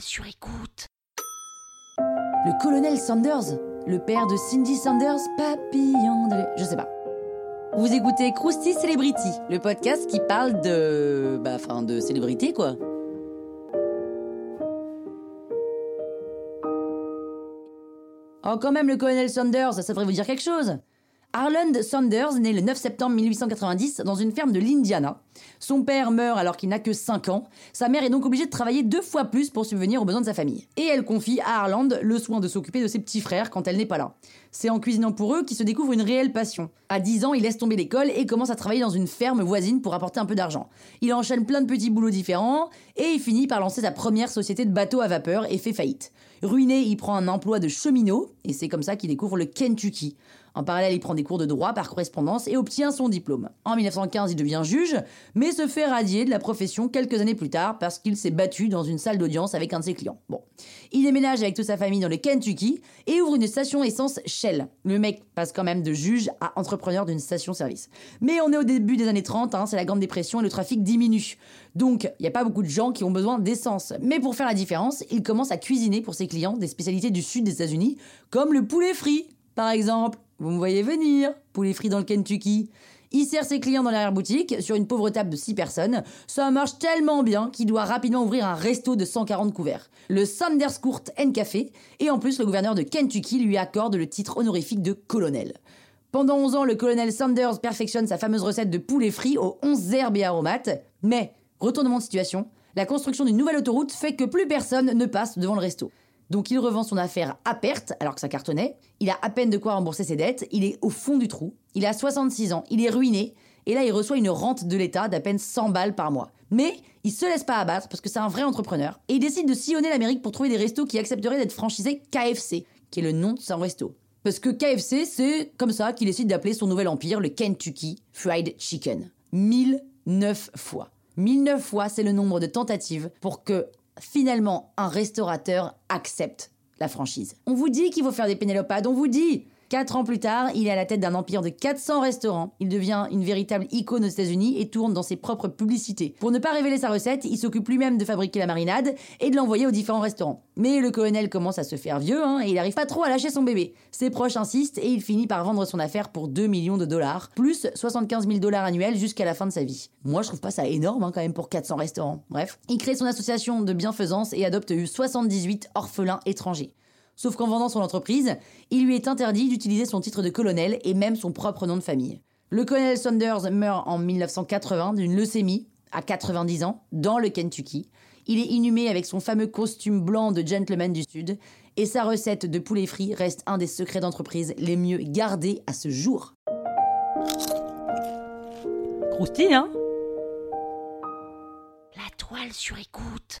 sur écoute. Le colonel Sanders, le père de Cindy Sanders, papillon de... Je sais pas. Vous écoutez Krusty Celebrity, le podcast qui parle de... Bah, enfin, de célébrité, quoi. Oh, quand même, le colonel Sanders, ça devrait vous dire quelque chose. Harland Sanders naît le 9 septembre 1890 dans une ferme de l'Indiana. Son père meurt alors qu'il n'a que 5 ans. Sa mère est donc obligée de travailler deux fois plus pour subvenir aux besoins de sa famille. Et elle confie à Harland le soin de s'occuper de ses petits frères quand elle n'est pas là. C'est en cuisinant pour eux qu'il se découvre une réelle passion. À 10 ans, il laisse tomber l'école et commence à travailler dans une ferme voisine pour apporter un peu d'argent. Il enchaîne plein de petits boulots différents et il finit par lancer sa première société de bateaux à vapeur et fait faillite. Ruiné, il prend un emploi de cheminot et c'est comme ça qu'il découvre le Kentucky. En parallèle, il prend des cours de droit par correspondance et obtient son diplôme. En 1915, il devient juge, mais se fait radier de la profession quelques années plus tard parce qu'il s'est battu dans une salle d'audience avec un de ses clients. Bon. Il déménage avec toute sa famille dans le Kentucky et ouvre une station essence Le mec passe quand même de juge à entrepreneur d'une station-service. Mais on est au début des années 30, hein, c'est la Grande Dépression et le trafic diminue. Donc, il n'y a pas beaucoup de gens qui ont besoin d'essence. Mais pour faire la différence, il commence à cuisiner pour ses clients des spécialités du sud des États-Unis, comme le poulet frit, par exemple. Vous me voyez venir, poulet frit dans le Kentucky. Il sert ses clients dans l'arrière-boutique sur une pauvre table de 6 personnes. Ça marche tellement bien qu'il doit rapidement ouvrir un resto de 140 couverts. Le Sanders Court and Café. Et en plus, le gouverneur de Kentucky lui accorde le titre honorifique de colonel. Pendant 11 ans, le colonel Sanders perfectionne sa fameuse recette de poulet frit aux 11 herbes et aromates. Mais, retournement de situation, la construction d'une nouvelle autoroute fait que plus personne ne passe devant le resto. Donc il revend son affaire à perte alors que ça cartonnait. Il a à peine de quoi rembourser ses dettes. Il est au fond du trou. Il a 66 ans. Il est ruiné. Et là, il reçoit une rente de l'État d'à peine 100 balles par mois. Mais il se laisse pas abattre parce que c'est un vrai entrepreneur. Et il décide de sillonner l'Amérique pour trouver des restos qui accepteraient d'être franchisés KFC, qui est le nom de son resto. Parce que KFC, c'est comme ça qu'il décide d'appeler son nouvel empire le Kentucky Fried Chicken. 1009 fois. 1009 fois, c'est le nombre de tentatives pour que finalement un restaurateur accepte la franchise. On vous dit qu'il faut faire des pénélopades, on vous dit Quatre ans plus tard, il est à la tête d'un empire de 400 restaurants. Il devient une véritable icône aux États-Unis et tourne dans ses propres publicités. Pour ne pas révéler sa recette, il s'occupe lui-même de fabriquer la marinade et de l'envoyer aux différents restaurants. Mais le colonel commence à se faire vieux hein, et il n'arrive pas trop à lâcher son bébé. Ses proches insistent et il finit par vendre son affaire pour 2 millions de dollars, plus 75 000 dollars annuels jusqu'à la fin de sa vie. Moi, je trouve pas ça énorme hein, quand même pour 400 restaurants. Bref, il crée son association de bienfaisance et adopte 78 orphelins étrangers. Sauf qu'en vendant son entreprise, il lui est interdit d'utiliser son titre de colonel et même son propre nom de famille. Le colonel Saunders meurt en 1980 d'une leucémie, à 90 ans, dans le Kentucky. Il est inhumé avec son fameux costume blanc de gentleman du Sud, et sa recette de poulet frit reste un des secrets d'entreprise les mieux gardés à ce jour. Croustille, hein? La toile sur écoute.